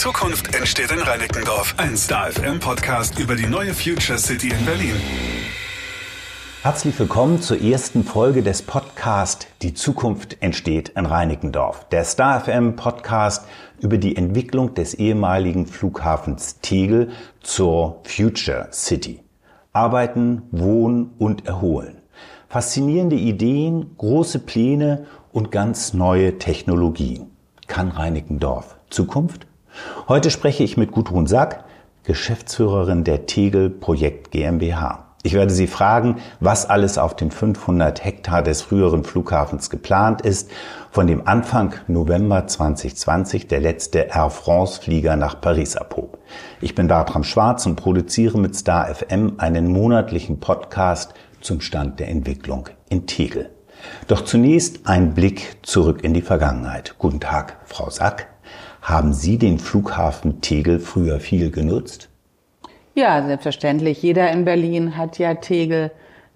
Zukunft entsteht in Reinickendorf. Ein Star FM Podcast über die neue Future City in Berlin. Herzlich willkommen zur ersten Folge des Podcasts Die Zukunft entsteht in Reinickendorf. Der Star FM Podcast über die Entwicklung des ehemaligen Flughafens Tegel zur Future City. Arbeiten, wohnen und erholen. Faszinierende Ideen, große Pläne und ganz neue Technologien. Kann Reinickendorf Zukunft? Heute spreche ich mit Gudrun Sack, Geschäftsführerin der Tegel Projekt GmbH. Ich werde Sie fragen, was alles auf den 500 Hektar des früheren Flughafens geplant ist, von dem Anfang November 2020 der letzte Air France Flieger nach Paris abhob. Ich bin Bertram Schwarz und produziere mit Star FM einen monatlichen Podcast zum Stand der Entwicklung in Tegel. Doch zunächst ein Blick zurück in die Vergangenheit. Guten Tag, Frau Sack. Haben Sie den Flughafen Tegel früher viel genutzt? Ja, selbstverständlich. Jeder in Berlin hat ja Tegel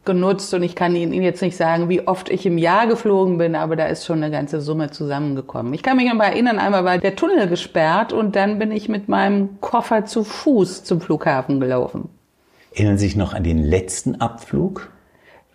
genutzt und ich kann Ihnen jetzt nicht sagen, wie oft ich im Jahr geflogen bin, aber da ist schon eine ganze Summe zusammengekommen. Ich kann mich noch mal erinnern, einmal war der Tunnel gesperrt und dann bin ich mit meinem Koffer zu Fuß zum Flughafen gelaufen. Erinnern Sie sich noch an den letzten Abflug?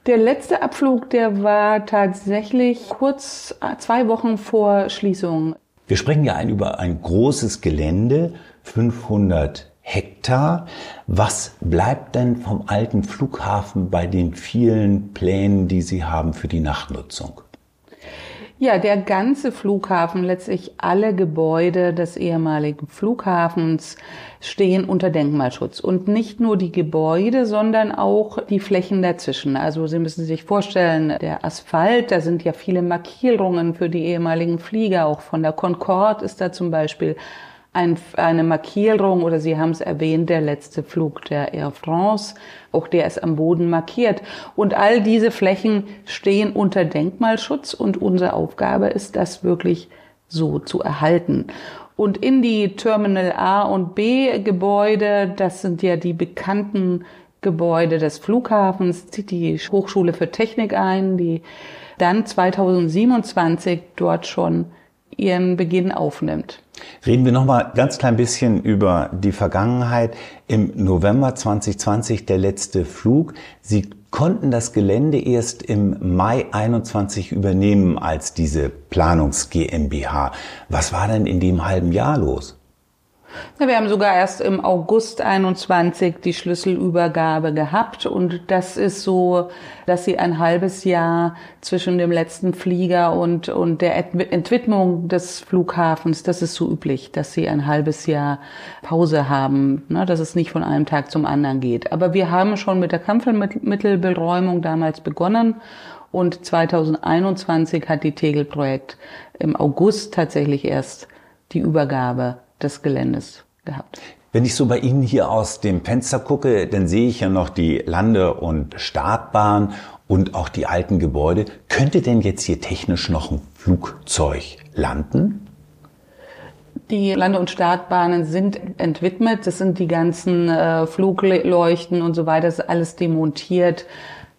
Der letzte Abflug, der war tatsächlich kurz zwei Wochen vor Schließung. Wir sprechen ja ein, über ein großes Gelände, 500 Hektar. Was bleibt denn vom alten Flughafen bei den vielen Plänen, die Sie haben für die Nachtnutzung? Ja, der ganze Flughafen, letztlich alle Gebäude des ehemaligen Flughafens stehen unter Denkmalschutz. Und nicht nur die Gebäude, sondern auch die Flächen dazwischen. Also Sie müssen sich vorstellen, der Asphalt, da sind ja viele Markierungen für die ehemaligen Flieger. Auch von der Concorde ist da zum Beispiel ein, eine Markierung oder Sie haben es erwähnt, der letzte Flug der Air France, auch der ist am Boden markiert. Und all diese Flächen stehen unter Denkmalschutz und unsere Aufgabe ist, das wirklich so zu erhalten. Und in die Terminal A und B Gebäude, das sind ja die bekannten Gebäude des Flughafens, zieht die Hochschule für Technik ein, die dann 2027 dort schon ihren Beginn aufnimmt. Reden wir noch mal ganz klein bisschen über die Vergangenheit. Im November 2020 der letzte Flug. Sie konnten das Gelände erst im Mai 21 übernehmen als diese Planungs GmbH. Was war denn in dem halben Jahr los? Wir haben sogar erst im August 21 die Schlüsselübergabe gehabt und das ist so, dass sie ein halbes Jahr zwischen dem letzten Flieger und, und der Entwidmung des Flughafens, das ist so üblich, dass sie ein halbes Jahr Pause haben, ne, dass es nicht von einem Tag zum anderen geht. Aber wir haben schon mit der Kampfmittelberäumung damals begonnen und 2021 hat die Tegel-Projekt im August tatsächlich erst die Übergabe des Geländes gehabt. Wenn ich so bei Ihnen hier aus dem Fenster gucke, dann sehe ich ja noch die Lande- und Startbahn und auch die alten Gebäude. Könnte denn jetzt hier technisch noch ein Flugzeug landen? Die Lande- und Startbahnen sind entwidmet. Das sind die ganzen äh, Flugleuchten und so weiter. Das ist alles demontiert.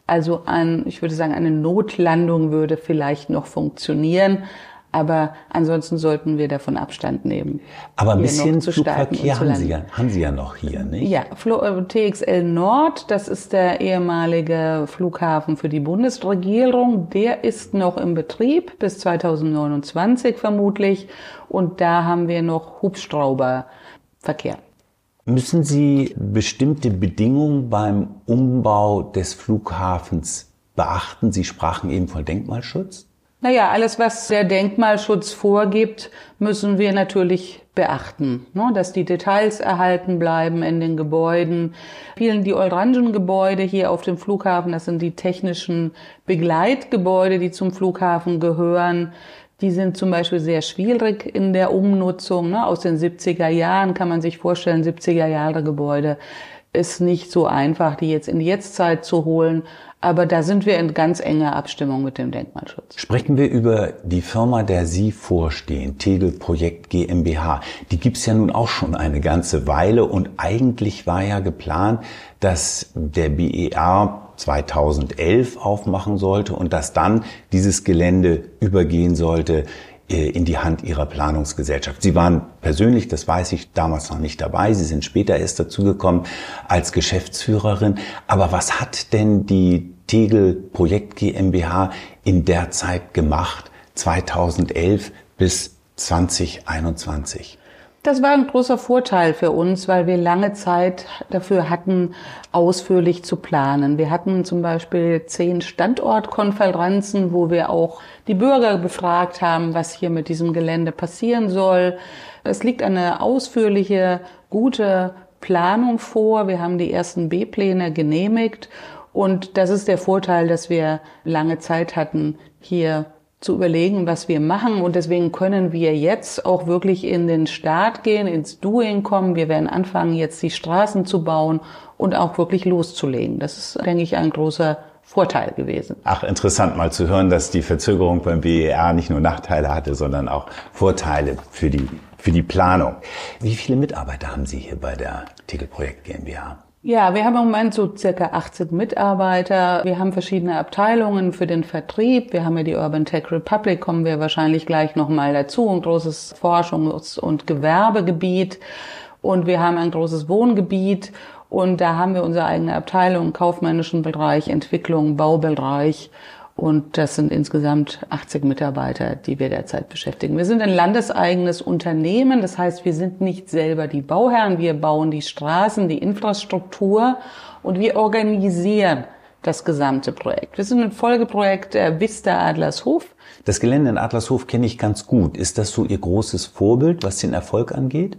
Also ein, ich würde sagen, eine Notlandung würde vielleicht noch funktionieren. Aber ansonsten sollten wir davon Abstand nehmen. Aber ein bisschen Flugverkehr haben Sie, ja, haben Sie ja noch hier, nicht? Ja, äh, TXL Nord, das ist der ehemalige Flughafen für die Bundesregierung. Der ist noch im Betrieb bis 2029 vermutlich. Und da haben wir noch Hubschrauberverkehr. Müssen Sie bestimmte Bedingungen beim Umbau des Flughafens beachten? Sie sprachen eben von Denkmalschutz. Naja, alles, was der Denkmalschutz vorgibt, müssen wir natürlich beachten, ne? dass die Details erhalten bleiben in den Gebäuden. Vielen die Orangen-Gebäude hier auf dem Flughafen, das sind die technischen Begleitgebäude, die zum Flughafen gehören. Die sind zum Beispiel sehr schwierig in der Umnutzung. Ne? Aus den 70er Jahren kann man sich vorstellen, 70er Jahre Gebäude ist nicht so einfach, die jetzt in die Jetztzeit zu holen. Aber da sind wir in ganz enger Abstimmung mit dem Denkmalschutz. Sprechen wir über die Firma, der Sie vorstehen, Tegel Projekt GmbH. Die gibt's ja nun auch schon eine ganze Weile und eigentlich war ja geplant, dass der BER 2011 aufmachen sollte und dass dann dieses Gelände übergehen sollte in die Hand Ihrer Planungsgesellschaft. Sie waren persönlich, das weiß ich, damals noch nicht dabei. Sie sind später erst dazugekommen als Geschäftsführerin. Aber was hat denn die Tegel Projekt GmbH in der Zeit gemacht, 2011 bis 2021? Das war ein großer Vorteil für uns, weil wir lange Zeit dafür hatten, ausführlich zu planen. Wir hatten zum Beispiel zehn Standortkonferenzen, wo wir auch die Bürger befragt haben, was hier mit diesem Gelände passieren soll. Es liegt eine ausführliche, gute Planung vor. Wir haben die ersten B-Pläne genehmigt. Und das ist der Vorteil, dass wir lange Zeit hatten, hier zu überlegen, was wir machen. Und deswegen können wir jetzt auch wirklich in den Start gehen, ins Doing kommen. Wir werden anfangen, jetzt die Straßen zu bauen und auch wirklich loszulegen. Das ist, denke ich, ein großer Vorteil gewesen. Ach, interessant mal zu hören, dass die Verzögerung beim BER nicht nur Nachteile hatte, sondern auch Vorteile für die, für die Planung. Wie viele Mitarbeiter haben Sie hier bei der Tegelprojekt GmbH? Ja, wir haben im Moment so circa 80 Mitarbeiter. Wir haben verschiedene Abteilungen für den Vertrieb. Wir haben ja die Urban Tech Republic, kommen wir wahrscheinlich gleich nochmal dazu, ein großes Forschungs- und Gewerbegebiet. Und wir haben ein großes Wohngebiet. Und da haben wir unsere eigene Abteilung, kaufmännischen Bereich, Entwicklung, Baubereich und das sind insgesamt 80 Mitarbeiter, die wir derzeit beschäftigen. Wir sind ein landeseigenes Unternehmen. Das heißt, wir sind nicht selber die Bauherren. Wir bauen die Straßen, die Infrastruktur und wir organisieren das gesamte Projekt. Wir sind ein Folgeprojekt der Vista Adlershof. Das Gelände in Adlershof kenne ich ganz gut. Ist das so Ihr großes Vorbild, was den Erfolg angeht?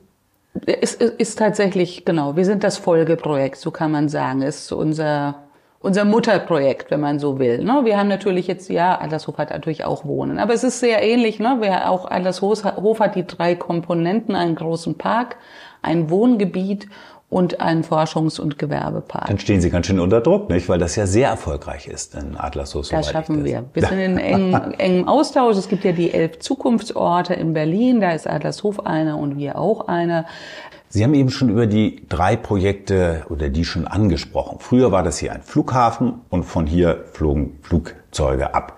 Es ist tatsächlich, genau, wir sind das Folgeprojekt, so kann man sagen. Es ist unser unser Mutterprojekt, wenn man so will. Ne? Wir haben natürlich jetzt, ja, Adlershof hat natürlich auch Wohnen, aber es ist sehr ähnlich. Ne? Wir auch Adlershof hat die drei Komponenten, einen großen Park, ein Wohngebiet und einen Forschungs- und Gewerbepark. Dann stehen Sie ganz schön unter Druck, nicht? Weil das ja sehr erfolgreich ist in Adlershof. Das schaffen wir. Wir sind in engem, engem Austausch. Es gibt ja die elf Zukunftsorte in Berlin. Da ist Adlershof einer und wir auch einer. Sie haben eben schon über die drei Projekte oder die schon angesprochen. Früher war das hier ein Flughafen und von hier flogen Flugzeuge ab.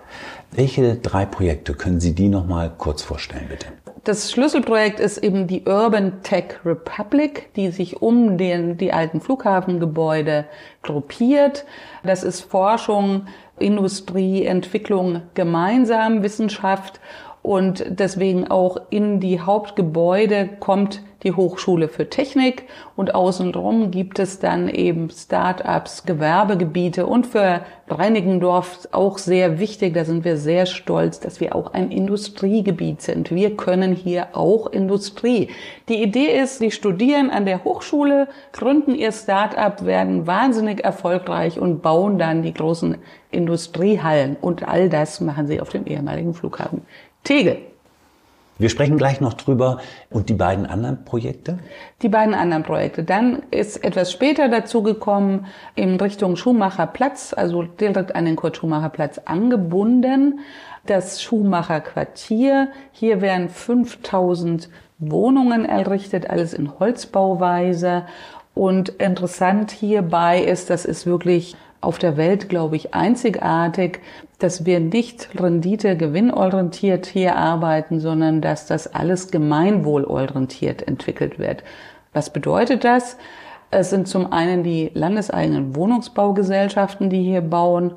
Welche drei Projekte können Sie die noch mal kurz vorstellen, bitte? Das Schlüsselprojekt ist eben die Urban Tech Republic, die sich um den, die alten Flughafengebäude gruppiert. Das ist Forschung, Industrie, Entwicklung gemeinsam, Wissenschaft und deswegen auch in die Hauptgebäude kommt die Hochschule für Technik und außenrum gibt es dann eben Start-ups, Gewerbegebiete und für Reinigendorf auch sehr wichtig, da sind wir sehr stolz, dass wir auch ein Industriegebiet sind. Wir können hier auch Industrie. Die Idee ist, die studieren an der Hochschule, gründen ihr Start-up, werden wahnsinnig erfolgreich und bauen dann die großen Industriehallen und all das machen sie auf dem ehemaligen Flughafen Tegel. Wir sprechen gleich noch drüber. Und die beiden anderen Projekte? Die beiden anderen Projekte. Dann ist etwas später dazu gekommen, in Richtung Schumacher Platz, also direkt an den Kurt Schumacher Platz angebunden, das Schumacher Quartier. Hier werden 5000 Wohnungen errichtet, alles in Holzbauweise. Und interessant hierbei ist, das ist wirklich auf der Welt, glaube ich, einzigartig, dass wir nicht rendite-gewinnorientiert hier arbeiten, sondern dass das alles gemeinwohlorientiert entwickelt wird. Was bedeutet das? Es sind zum einen die landeseigenen Wohnungsbaugesellschaften, die hier bauen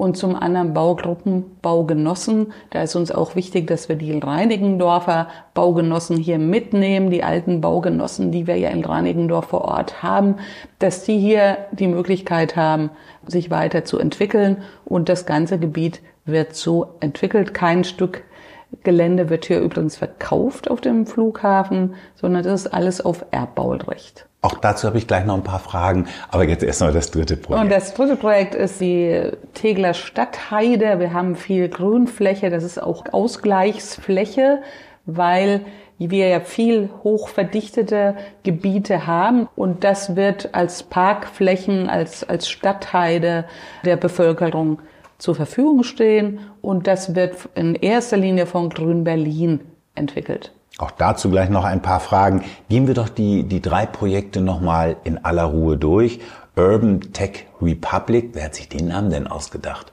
und zum anderen Baugruppen, Baugenossen. Da ist uns auch wichtig, dass wir die Reinigendorfer Baugenossen hier mitnehmen, die alten Baugenossen, die wir ja in Reinigendorf vor Ort haben, dass die hier die Möglichkeit haben, sich weiter zu entwickeln und das ganze Gebiet wird so entwickelt. Kein Stück Gelände wird hier übrigens verkauft auf dem Flughafen, sondern das ist alles auf Erbbaurecht. Auch dazu habe ich gleich noch ein paar Fragen, aber jetzt erst mal das dritte Projekt. Und das dritte Projekt ist die Tegler Stadtheide. Wir haben viel Grünfläche, das ist auch Ausgleichsfläche, weil wir ja viel hochverdichtete Gebiete haben und das wird als Parkflächen, als, als Stadtheide der Bevölkerung zur Verfügung stehen und das wird in erster Linie von Grün Berlin entwickelt. Auch dazu gleich noch ein paar Fragen. Gehen wir doch die, die drei Projekte nochmal in aller Ruhe durch. Urban Tech Republic, wer hat sich den Namen denn ausgedacht?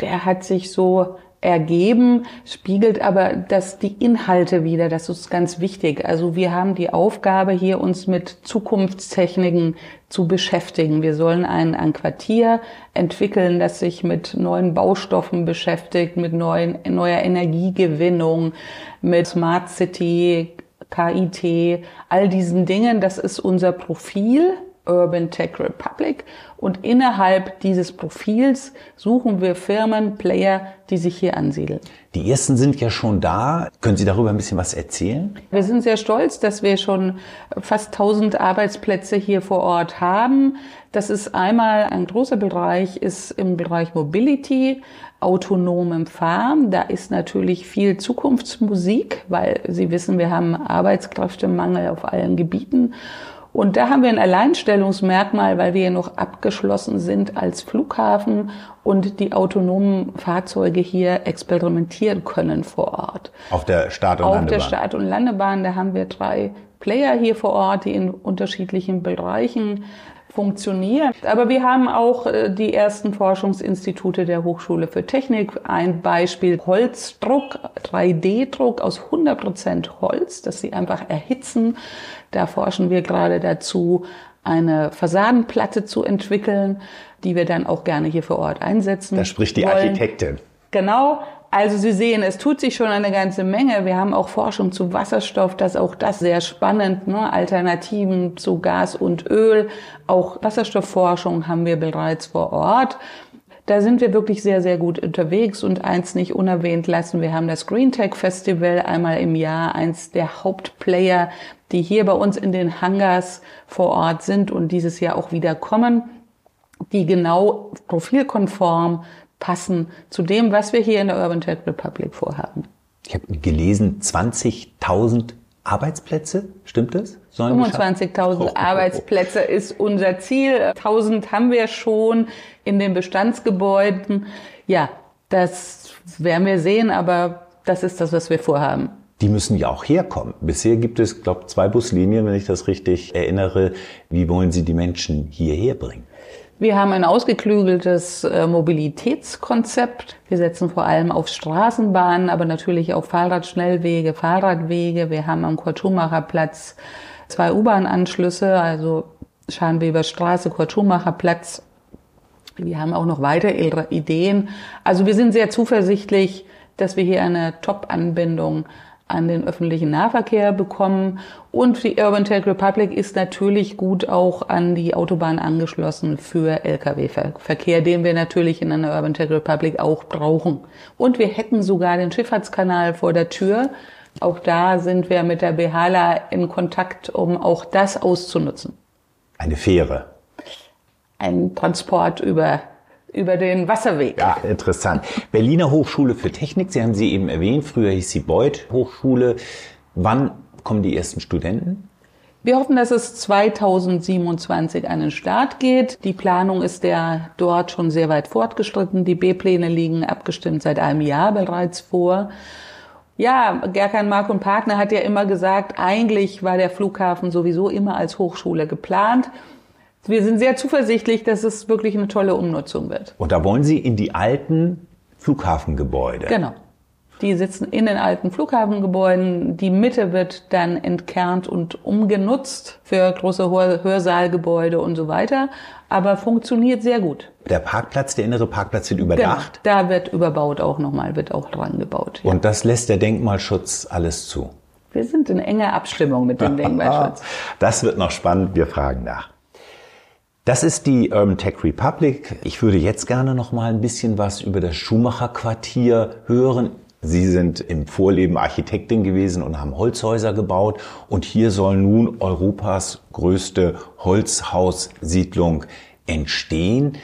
Der hat sich so ergeben, spiegelt aber das die Inhalte wieder. Das ist ganz wichtig. Also wir haben die Aufgabe hier uns mit Zukunftstechniken zu beschäftigen. Wir sollen ein, ein Quartier entwickeln, das sich mit neuen Baustoffen beschäftigt, mit neuen, neuer Energiegewinnung, mit Smart City, KIT, all diesen Dingen. Das ist unser Profil Urban Tech Republic und innerhalb dieses Profils suchen wir Firmen, Player, die sich hier ansiedeln. Die ersten sind ja schon da. Können Sie darüber ein bisschen was erzählen? Wir sind sehr stolz, dass wir schon fast 1000 Arbeitsplätze hier vor Ort haben. Das ist einmal ein großer Bereich, ist im Bereich Mobility, autonomem Fahren. Da ist natürlich viel Zukunftsmusik, weil Sie wissen, wir haben Arbeitskräftemangel auf allen Gebieten. Und da haben wir ein Alleinstellungsmerkmal, weil wir noch abgeschlossen sind als Flughafen und die autonomen Fahrzeuge hier experimentieren können vor Ort. Auf der Start- und Auf Landebahn? Auf der Start- und Landebahn, da haben wir drei Player hier vor Ort, die in unterschiedlichen Bereichen funktionieren. Aber wir haben auch äh, die ersten Forschungsinstitute der Hochschule für Technik. Ein Beispiel Holzdruck, 3D-Druck aus 100 Prozent Holz, das sie einfach erhitzen. Da forschen wir gerade dazu, eine Fassadenplatte zu entwickeln, die wir dann auch gerne hier vor Ort einsetzen. Da spricht die wollen. Architektin. Genau. Also Sie sehen, es tut sich schon eine ganze Menge. Wir haben auch Forschung zu Wasserstoff, das ist auch das sehr spannend. Ne? Alternativen zu Gas und Öl. Auch Wasserstoffforschung haben wir bereits vor Ort. Da sind wir wirklich sehr, sehr gut unterwegs und eins nicht unerwähnt lassen. Wir haben das Green Tech Festival einmal im Jahr, eins der Hauptplayer, die hier bei uns in den Hangars vor Ort sind und dieses Jahr auch wieder kommen, die genau profilkonform passen zu dem, was wir hier in der Urban Tech Republic vorhaben. Ich habe gelesen, 20.000 Arbeitsplätze, stimmt das? 25.000 oh, Arbeitsplätze ist unser Ziel. 1000 haben wir schon in den Bestandsgebäuden. Ja, das werden wir sehen, aber das ist das, was wir vorhaben. Die müssen ja auch herkommen. Bisher gibt es, glaube zwei Buslinien, wenn ich das richtig erinnere. Wie wollen Sie die Menschen hierher bringen? Wir haben ein ausgeklügeltes äh, Mobilitätskonzept. Wir setzen vor allem auf Straßenbahnen, aber natürlich auf Fahrradschnellwege, Fahrradwege. Wir haben am Kurt-Schumacher-Platz zwei U-Bahn-Anschlüsse, also Scharnweber Straße, Kurt-Schumacher-Platz. Wir haben auch noch weitere Ideen. Also wir sind sehr zuversichtlich, dass wir hier eine Top-Anbindung an den öffentlichen Nahverkehr bekommen. Und die Urban Tech Republic ist natürlich gut auch an die Autobahn angeschlossen für Lkw-Verkehr, den wir natürlich in einer Urban Tech Republic auch brauchen. Und wir hätten sogar den Schifffahrtskanal vor der Tür. Auch da sind wir mit der Behala in Kontakt, um auch das auszunutzen. Eine Fähre. Ein Transport über über den Wasserweg. Ja, interessant. Berliner Hochschule für Technik, Sie haben sie eben erwähnt, früher hieß sie Beuth Hochschule. Wann kommen die ersten Studenten? Wir hoffen, dass es 2027 an den Start geht. Die Planung ist ja dort schon sehr weit fortgeschritten. Die B-Pläne liegen abgestimmt seit einem Jahr bereits vor. Ja, Gerkan Mark und Partner hat ja immer gesagt, eigentlich war der Flughafen sowieso immer als Hochschule geplant. Wir sind sehr zuversichtlich, dass es wirklich eine tolle Umnutzung wird. Und da wollen Sie in die alten Flughafengebäude. Genau. Die sitzen in den alten Flughafengebäuden. Die Mitte wird dann entkernt und umgenutzt für große Hörsaalgebäude und so weiter. Aber funktioniert sehr gut. Der Parkplatz, der innere Parkplatz wird überdacht? Genau, da wird überbaut auch nochmal, wird auch dran gebaut. Ja. Und das lässt der Denkmalschutz alles zu? Wir sind in enger Abstimmung mit dem Denkmalschutz. das wird noch spannend. Wir fragen nach. Das ist die Urban Tech Republic. Ich würde jetzt gerne noch mal ein bisschen was über das Schumacher Quartier hören. Sie sind im Vorleben Architektin gewesen und haben Holzhäuser gebaut. Und hier soll nun Europas größte Holzhaussiedlung entstehen.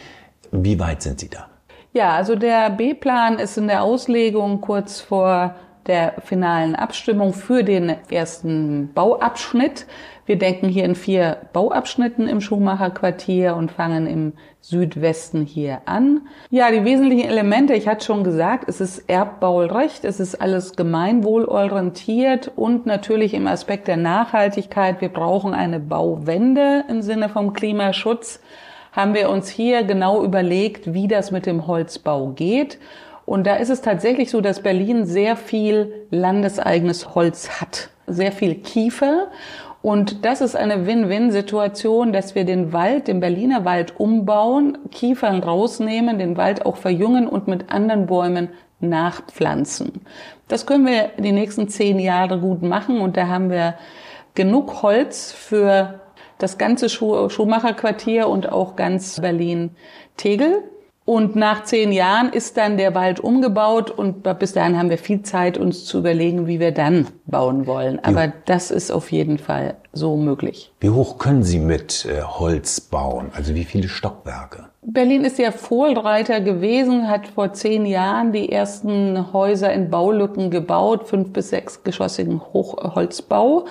Wie weit sind Sie da? Ja, also der B-Plan ist in der Auslegung kurz vor der finalen Abstimmung für den ersten Bauabschnitt. Wir denken hier in vier Bauabschnitten im Schumacher Quartier und fangen im Südwesten hier an. Ja, die wesentlichen Elemente, ich hatte schon gesagt, es ist Erbbaurecht, es ist alles gemeinwohlorientiert und natürlich im Aspekt der Nachhaltigkeit. Wir brauchen eine Bauwende im Sinne vom Klimaschutz. Haben wir uns hier genau überlegt, wie das mit dem Holzbau geht Und da ist es tatsächlich so, dass Berlin sehr viel landeseigenes Holz hat, sehr viel Kiefer. Und das ist eine Win-Win-Situation, dass wir den Wald, den Berliner Wald umbauen, Kiefern rausnehmen, den Wald auch verjüngen und mit anderen Bäumen nachpflanzen. Das können wir die nächsten zehn Jahre gut machen und da haben wir genug Holz für das ganze Schuhmacherquartier und auch ganz Berlin-Tegel. Und nach zehn Jahren ist dann der Wald umgebaut und bis dahin haben wir viel Zeit, uns zu überlegen, wie wir dann bauen wollen. Aber ja. das ist auf jeden Fall so möglich. Wie hoch können Sie mit äh, Holz bauen? Also wie viele Stockwerke? Berlin ist ja Vorreiter gewesen, hat vor zehn Jahren die ersten Häuser in Baulücken gebaut, fünf bis sechs geschossigen Hochholzbau.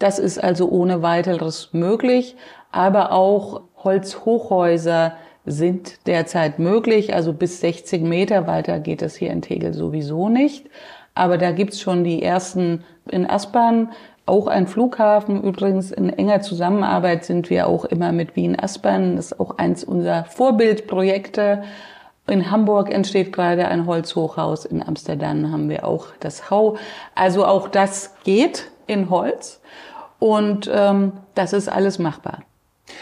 Das ist also ohne weiteres möglich, aber auch Holzhochhäuser sind derzeit möglich. Also bis 60 Meter weiter geht es hier in Tegel sowieso nicht. Aber da gibt's schon die ersten in Aspern, auch ein Flughafen. Übrigens in enger Zusammenarbeit sind wir auch immer mit Wien Aspern. Das ist auch eins unserer Vorbildprojekte. In Hamburg entsteht gerade ein Holzhochhaus. In Amsterdam haben wir auch das Hau. Also auch das geht in Holz. Und ähm, das ist alles machbar.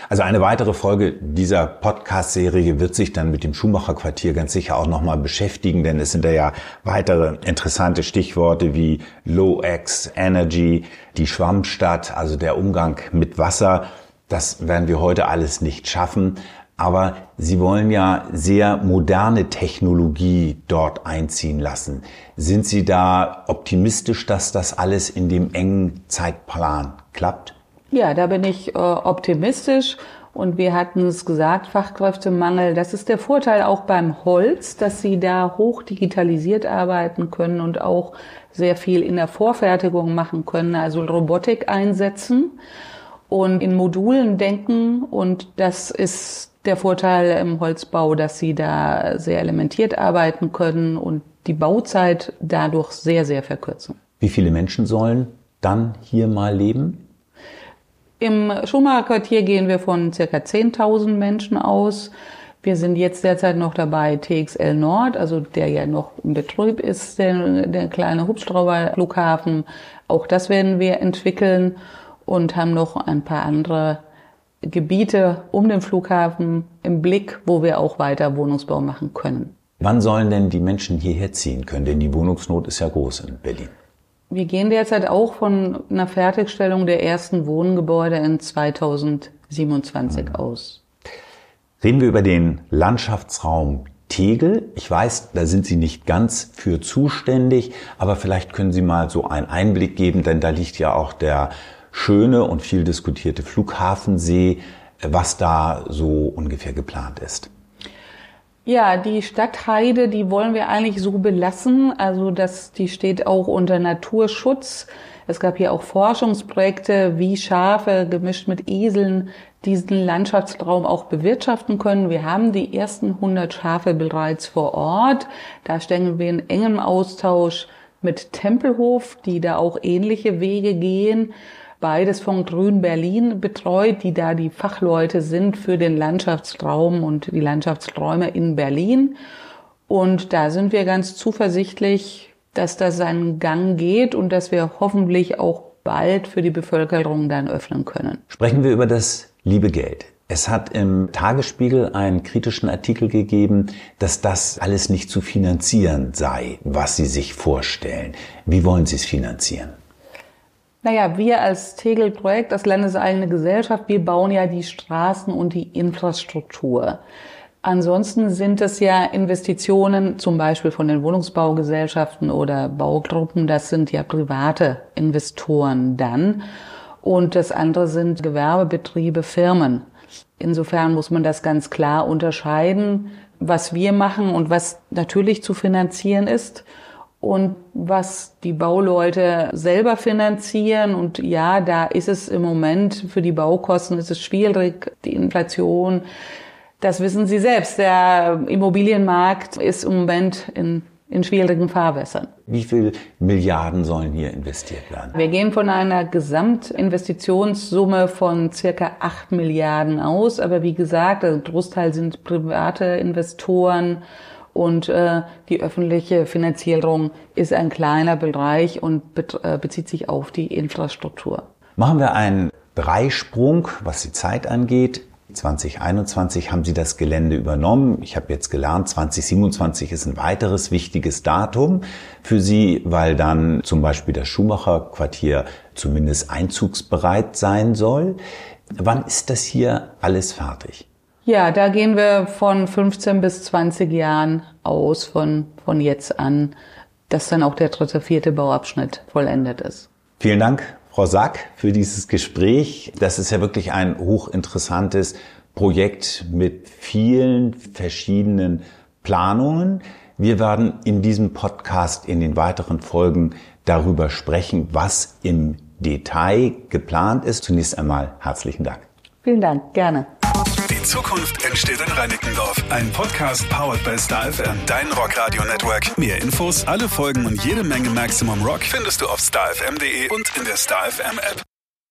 Also eine weitere Folge dieser Podcast-Serie wird sich dann mit dem Schumacher-Quartier ganz sicher auch nochmal beschäftigen, denn es sind da ja weitere interessante Stichworte wie Low-X, Energy, die Schwammstadt, also der Umgang mit Wasser. Das werden wir heute alles nicht schaffen. Aber Sie wollen ja sehr moderne Technologie dort einziehen lassen. Sind Sie da optimistisch, dass das alles in dem engen Zeitplan klappt? Ja, da bin ich äh, optimistisch. Und wir hatten es gesagt, Fachkräftemangel. Das ist der Vorteil auch beim Holz, dass Sie da hoch digitalisiert arbeiten können und auch sehr viel in der Vorfertigung machen können, also Robotik einsetzen und in Modulen denken. Und das ist der Vorteil im Holzbau, dass Sie da sehr elementiert arbeiten können und die Bauzeit dadurch sehr, sehr verkürzen. Wie viele Menschen sollen dann hier mal leben? Im Schumacher Quartier gehen wir von circa 10.000 Menschen aus. Wir sind jetzt derzeit noch dabei, TXL Nord, also der ja noch im Betrieb ist, der, der kleine Hubschrauberflughafen. Auch das werden wir entwickeln und haben noch ein paar andere Gebiete um den Flughafen im Blick, wo wir auch weiter Wohnungsbau machen können. Wann sollen denn die Menschen hierher ziehen können? Denn die Wohnungsnot ist ja groß in Berlin. Wir gehen derzeit auch von einer Fertigstellung der ersten Wohngebäude in 2027 mhm. aus. Reden wir über den Landschaftsraum Tegel. Ich weiß, da sind Sie nicht ganz für zuständig, aber vielleicht können Sie mal so einen Einblick geben, denn da liegt ja auch der schöne und viel diskutierte Flughafensee, was da so ungefähr geplant ist. Ja, die Stadtheide, die wollen wir eigentlich so belassen. Also das, die steht auch unter Naturschutz. Es gab hier auch Forschungsprojekte, wie Schafe gemischt mit Eseln diesen Landschaftsraum auch bewirtschaften können. Wir haben die ersten 100 Schafe bereits vor Ort. Da stehen wir in engem Austausch mit Tempelhof, die da auch ähnliche Wege gehen beides von Grün Berlin betreut, die da die Fachleute sind für den Landschaftsraum und die Landschaftsräume in Berlin. Und da sind wir ganz zuversichtlich, dass das seinen Gang geht und dass wir hoffentlich auch bald für die Bevölkerung dann öffnen können. Sprechen wir über das liebe Geld. Es hat im Tagesspiegel einen kritischen Artikel gegeben, dass das alles nicht zu finanzieren sei, was Sie sich vorstellen. Wie wollen Sie es finanzieren? Naja, wir als Tegel-Projekt, als landeseigene Gesellschaft, wir bauen ja die Straßen und die Infrastruktur. Ansonsten sind es ja Investitionen, zum Beispiel von den Wohnungsbaugesellschaften oder Baugruppen, das sind ja private Investoren dann. Und das andere sind Gewerbebetriebe, Firmen. Insofern muss man das ganz klar unterscheiden, was wir machen und was natürlich zu finanzieren ist und was die Bauleute selber finanzieren. Und ja, da ist es im Moment für die Baukosten ist es schwierig, die Inflation. Das wissen Sie selbst. Der Immobilienmarkt ist im Moment in, in schwierigen Fahrwässern. Wie viel Milliarden sollen hier investiert werden? Wir gehen von einer Gesamtinvestitionssumme von circa acht Milliarden aus. Aber wie gesagt, ein Großteil sind private Investoren Und äh, die öffentliche Finanzierung ist ein kleiner Bereich und äh, bezieht sich auf die Infrastruktur. Machen wir einen Dreisprung, was die Zeit angeht. 2021 haben Sie das Gelände übernommen. Ich habe jetzt gelernt, 2027 ist ein weiteres wichtiges Datum für Sie, weil dann zum Beispiel das Schumacher Quartier zumindest einzugsbereit sein soll. Wann ist das hier alles fertig? Ja, da gehen wir von 15 bis 20 Jahren aus von, von jetzt an, dass dann auch der dritte, vierte Bauabschnitt vollendet ist. Vielen Dank, Frau Sack, für dieses Gespräch. Das ist ja wirklich ein hochinteressantes Projekt mit vielen verschiedenen Planungen. Wir werden in diesem Podcast in den weiteren Folgen darüber sprechen, was im Detail geplant ist. Zunächst einmal herzlichen Dank. Vielen Dank, gerne. Zukunft entsteht in Reinickendorf. Ein Podcast powered by StarFM, dein Rockradio Network. Mehr Infos, alle Folgen und jede Menge Maximum Rock findest du auf starfm.de und in der StarFM App.